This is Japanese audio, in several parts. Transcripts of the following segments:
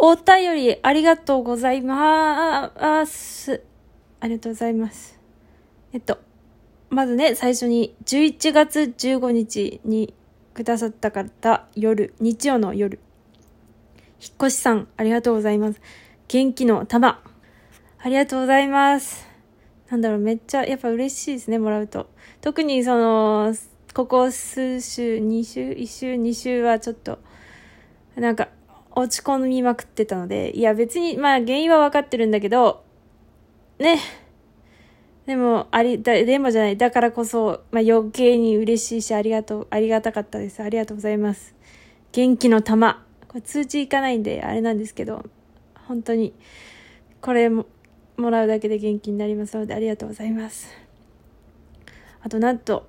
お便りありがとうございます。ありがとうございます。えっと、まずね、最初に11月15日にくださった方、夜、日曜の夜。引っ越しさん、ありがとうございます。元気の玉。ありがとうございます。なんだろう、めっちゃ、やっぱ嬉しいですね、もらうと。特にその、ここ数週、2週、1週、2週はちょっと、なんか、落ち込みまくってたので、いや別に、まあ原因は分かってるんだけど、ね。でも、あり、だ、でもじゃない。だからこそ、まあ余計に嬉しいし、ありがとう、ありがたかったです。ありがとうございます。元気の玉。これ通知いかないんで、あれなんですけど、本当に、これも、もらうだけで元気になりますので、ありがとうございます。あと、なんと、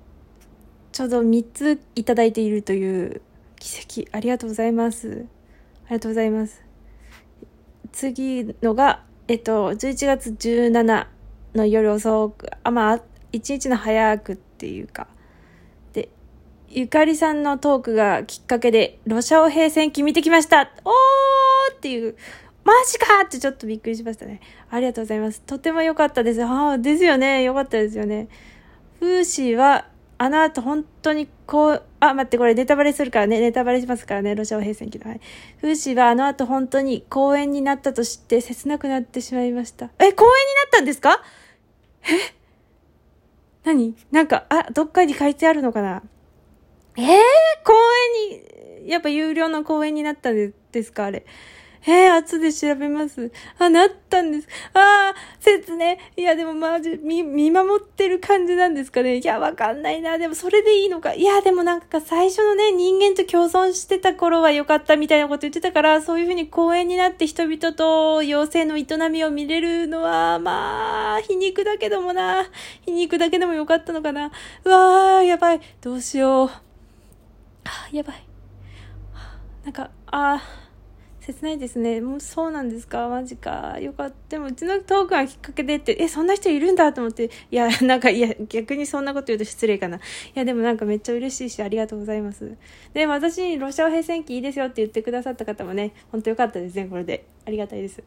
ちょうど3ついただいているという奇跡、ありがとうございます。ありがとうございます。次のが、えっと、11月17の夜遅く、あ、まあ、一日の早くっていうか、で、ゆかりさんのトークがきっかけで、ロシアオ平戦記見てきましたおーっていう、マジかってちょっとびっくりしましたね。ありがとうございます。とても良かったです。ああ、ですよね。良かったですよね。フーシーは、あの後本当にこう、あ、待って、これネタバレするからね、ネタバレしますからね、ロシアオ平戦記の。はい。フーシーはあの後本当に公演になったと知って切なくなってしまいました。え、公演になったんですか？え？何？なんか、あ、どっかに書いてあるのかな？えー、公演に、やっぱ有料の公演になったんですかあれ。えー、後で調べます。あ、なったんです。あー、説ね。いや、でもマジ、見、見守ってる感じなんですかね。いや、わかんないな。でもそれでいいのか。いや、でもなんか最初のね、人間と共存してた頃は良かったみたいなこと言ってたから、そういう風に公園になって人々と妖精の営みを見れるのは、まあ、皮肉だけどもな。皮肉だけでもよかったのかな。うわー、やばい。どうしよう。あやばい。なんか、あー。切ないですね。もうそうなんですか？マジか。よかった。でもうちのトークがきっかけでって、え、そんな人いるんだと思って。いや、なんか、いや、逆にそんなこと言うと失礼かな。いや、でもなんかめっちゃ嬉しいし、ありがとうございます。で、私にロシア平戦記いいですよって言ってくださった方もね、ほんとよかったですね、これで。ありがたいです。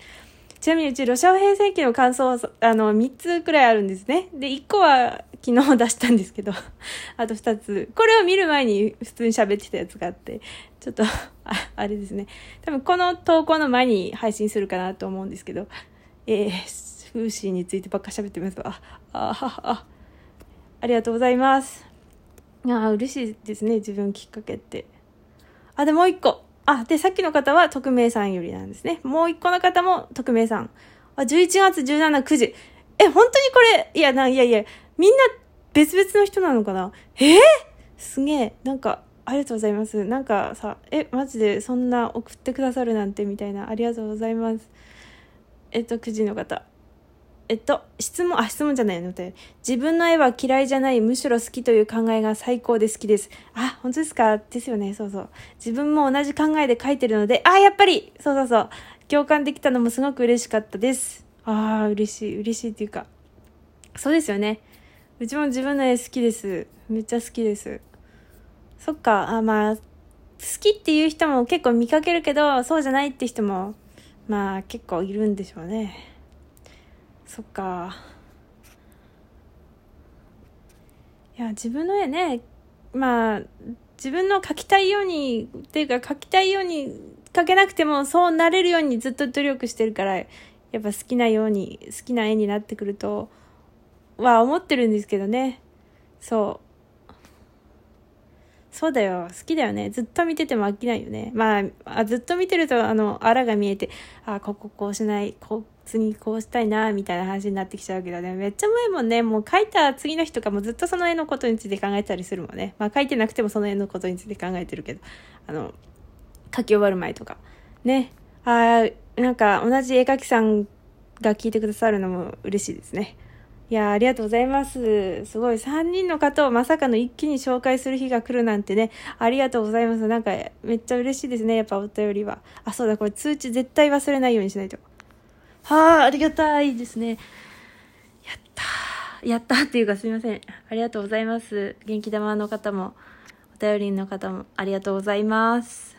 ちなみにうち、ロシア平戦記の感想は、あの、3つくらいあるんですね。で、1個は昨日出したんですけど、あと2つ。これを見る前に普通に喋ってたやつがあって、ちょっと、ああれですね。多分この投稿の前に配信するかなと思うんですけど、えー、フーシーについてばっか喋ってますあ、あ、あ、ありがとうございます。ああ、嬉しいですね、自分きっかけって。あ、で、もう一個。あ、で、さっきの方は匿名さんよりなんですね。もう一個の方も匿名さん。あ、11月17、9時。え、本当にこれ、いや、な、いやいや、みんな別々の人なのかな？え？ー、すげえ。なんか、ありがとうございます。なんかさ、え、マジでそんな送ってくださるなんてみたいな。ありがとうございます。えっと、9時の方。えっと、質問、あ、質問じゃないので、自分の絵は嫌いじゃない、むしろ好きという考えが最高で好きです。あ、本当ですか？ですよね、そうそう。自分も同じ考えで描いてるので、あ、やっぱりそうそうそう。共感できたのもすごく嬉しかったです。ああ、嬉しい、嬉しいっていうか。そうですよね。うちも自分の絵好きです。めっちゃ好きです。そっか、あ、まあ、好きっていう人も結構見かけるけど、そうじゃないって人も、まあ結構いるんでしょうね。そっか。いや、自分の絵ね、まあ、自分の描きたいように、っていうか描きたいように描けなくてもそうなれるようにずっと努力してるから、やっぱ好きなように、好きな絵になってくると、は思ってるんですけどね。そう。そうだよ。好きだよね。ずっと見てても飽きないよね。まあ、あずっと見てると、あの、あらが見えて、あ、こここうしない、こ、次こうしたいな、みたいな話になってきちゃうけどね。めっちゃ前もね、もう描いた次の日とかもずっとその絵のことについて考えてたりするもんね。まあ、描いてなくてもその絵のことについて考えてるけど、あの、描き終わる前とか。ね。あなんか同じ絵描きさんが聞いてくださるのも嬉しいですね。いやありがとうございます。すごい、3人の方をまさかの一気に紹介する日が来るなんてね、ありがとうございます。なんか、めっちゃ嬉しいですね、やっぱお便りは。あ、そうだ、これ通知絶対忘れないようにしないと。はあ、ありがたいですね。やったー。やったっていうかすみません。ありがとうございます。元気玉の方も、お便りの方もありがとうございます。